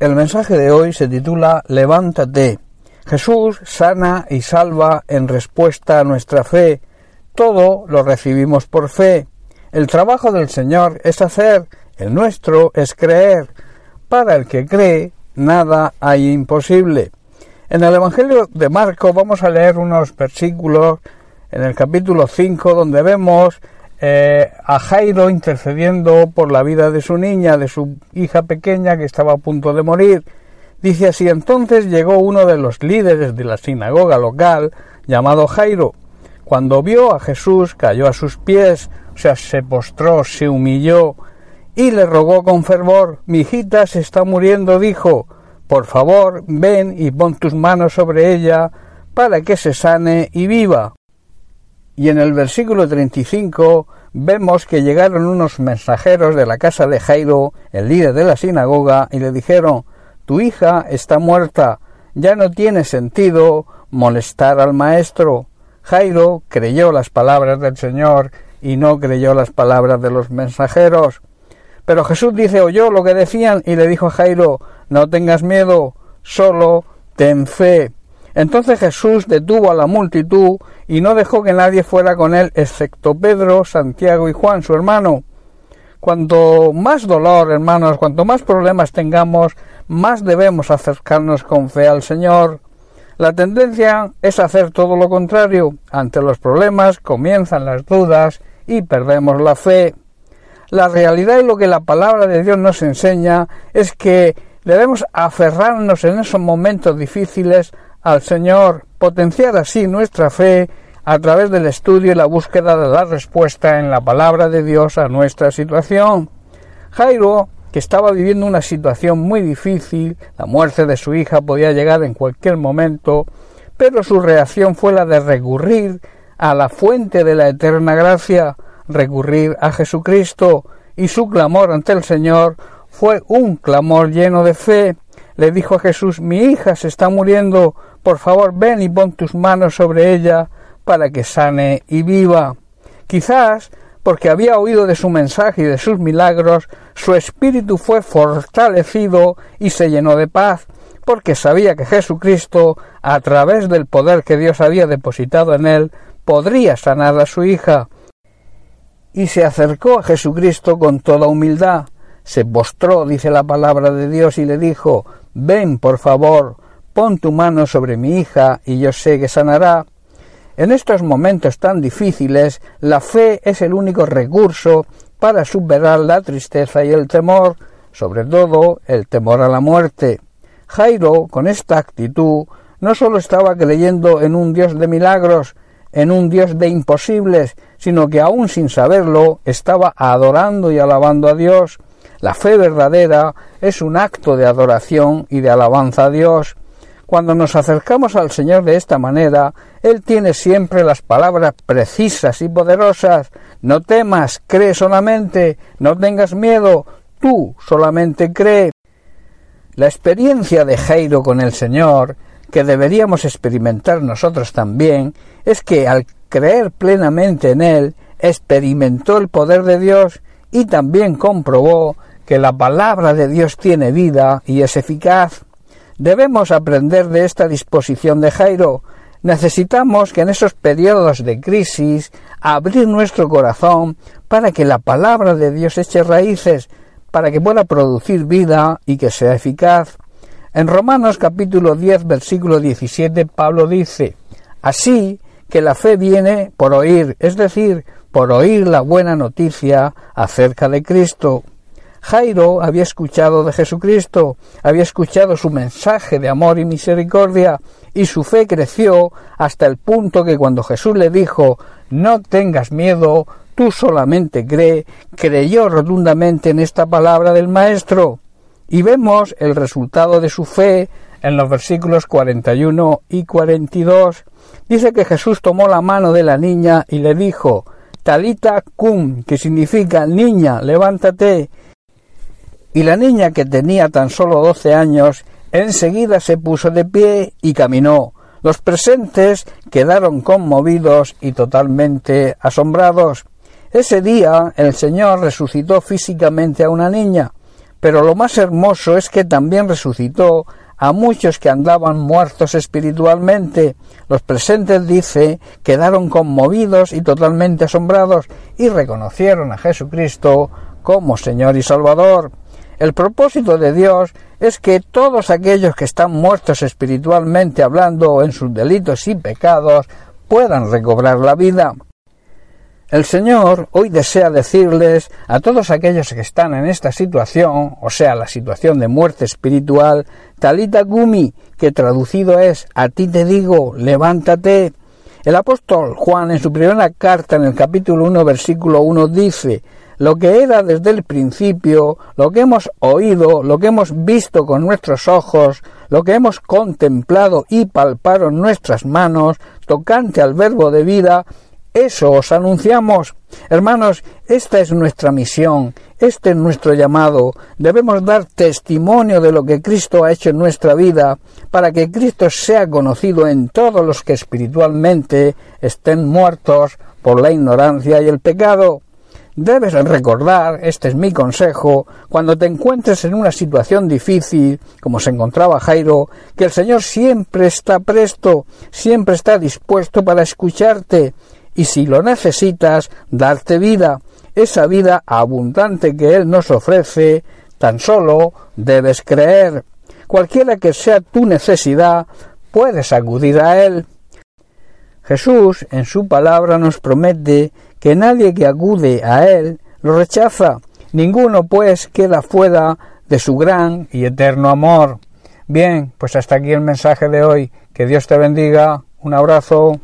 El mensaje de hoy se titula Levántate. Jesús sana y salva en respuesta a nuestra fe. Todo lo recibimos por fe. El trabajo del Señor es hacer, el nuestro es creer. Para el que cree, nada hay imposible. En el Evangelio de Marco vamos a leer unos versículos en el capítulo 5 donde vemos eh, a Jairo intercediendo por la vida de su niña, de su hija pequeña que estaba a punto de morir. Dice así, entonces llegó uno de los líderes de la sinagoga local, llamado Jairo. Cuando vio a Jesús, cayó a sus pies, o sea, se postró, se humilló, y le rogó con fervor, mi hijita se está muriendo, dijo, por favor, ven y pon tus manos sobre ella, para que se sane y viva. Y en el versículo 35 vemos que llegaron unos mensajeros de la casa de Jairo, el líder de la sinagoga, y le dijeron Tu hija está muerta, ya no tiene sentido molestar al maestro. Jairo creyó las palabras del Señor y no creyó las palabras de los mensajeros. Pero Jesús dice oyó lo que decían y le dijo a Jairo No tengas miedo, solo ten fe. Entonces Jesús detuvo a la multitud y no dejó que nadie fuera con él, excepto Pedro, Santiago y Juan, su hermano. Cuanto más dolor, hermanos, cuanto más problemas tengamos, más debemos acercarnos con fe al Señor. La tendencia es hacer todo lo contrario. Ante los problemas comienzan las dudas y perdemos la fe. La realidad y lo que la palabra de Dios nos enseña es que debemos aferrarnos en esos momentos difíciles al Señor, potenciar así nuestra fe a través del estudio y la búsqueda de la respuesta en la palabra de Dios a nuestra situación. Jairo, que estaba viviendo una situación muy difícil, la muerte de su hija podía llegar en cualquier momento, pero su reacción fue la de recurrir a la fuente de la eterna gracia, recurrir a Jesucristo, y su clamor ante el Señor fue un clamor lleno de fe. Le dijo a Jesús Mi hija se está muriendo, por favor, ven y pon tus manos sobre ella para que sane y viva. Quizás porque había oído de su mensaje y de sus milagros, su espíritu fue fortalecido y se llenó de paz, porque sabía que Jesucristo, a través del poder que Dios había depositado en él, podría sanar a su hija. Y se acercó a Jesucristo con toda humildad, se postró, dice la palabra de Dios, y le dijo Ven, por favor, pon tu mano sobre mi hija y yo sé que sanará. En estos momentos tan difíciles, la fe es el único recurso para superar la tristeza y el temor, sobre todo el temor a la muerte. Jairo, con esta actitud, no sólo estaba creyendo en un Dios de milagros, en un Dios de imposibles, sino que aún sin saberlo estaba adorando y alabando a Dios. La fe verdadera es un acto de adoración y de alabanza a Dios. Cuando nos acercamos al Señor de esta manera, Él tiene siempre las palabras precisas y poderosas. No temas, cree solamente, no tengas miedo, tú solamente cree. La experiencia de Jairo con el Señor, que deberíamos experimentar nosotros también, es que al creer plenamente en Él, experimentó el poder de Dios y también comprobó que la palabra de Dios tiene vida y es eficaz. Debemos aprender de esta disposición de Jairo. Necesitamos que en esos periodos de crisis abrir nuestro corazón para que la palabra de Dios eche raíces, para que pueda producir vida y que sea eficaz. En Romanos capítulo 10 versículo 17 Pablo dice, Así que la fe viene por oír, es decir, por oír la buena noticia acerca de Cristo. Jairo había escuchado de Jesucristo, había escuchado su mensaje de amor y misericordia, y su fe creció hasta el punto que cuando Jesús le dijo No tengas miedo, tú solamente cree, creyó rotundamente en esta palabra del Maestro. Y vemos el resultado de su fe en los versículos 41 y 42. Dice que Jesús tomó la mano de la niña y le dijo Talita cum, que significa niña, levántate y la niña que tenía tan solo doce años enseguida se puso de pie y caminó. Los presentes quedaron conmovidos y totalmente asombrados. Ese día el Señor resucitó físicamente a una niña, Pero lo más hermoso es que también resucitó a muchos que andaban muertos espiritualmente. Los presentes, dice, quedaron conmovidos y totalmente asombrados y reconocieron a Jesucristo como Señor y Salvador. El propósito de Dios es que todos aquellos que están muertos espiritualmente hablando en sus delitos y pecados puedan recobrar la vida. El Señor hoy desea decirles a todos aquellos que están en esta situación, o sea, la situación de muerte espiritual, Talita Gumi, que traducido es a ti te digo, levántate. El apóstol Juan en su primera carta en el capítulo 1 versículo 1 dice, lo que era desde el principio, lo que hemos oído, lo que hemos visto con nuestros ojos, lo que hemos contemplado y palparon nuestras manos, tocante al verbo de vida, eso os anunciamos. Hermanos, esta es nuestra misión, este es nuestro llamado. Debemos dar testimonio de lo que Cristo ha hecho en nuestra vida, para que Cristo sea conocido en todos los que espiritualmente estén muertos por la ignorancia y el pecado. Debes recordar, este es mi consejo, cuando te encuentres en una situación difícil, como se encontraba Jairo, que el Señor siempre está presto, siempre está dispuesto para escucharte, y si lo necesitas, darte vida, esa vida abundante que Él nos ofrece, tan solo debes creer. Cualquiera que sea tu necesidad, puedes acudir a Él. Jesús en su palabra nos promete que nadie que acude a Él lo rechaza. Ninguno pues queda fuera de su gran y eterno amor. Bien, pues hasta aquí el mensaje de hoy. Que Dios te bendiga. Un abrazo.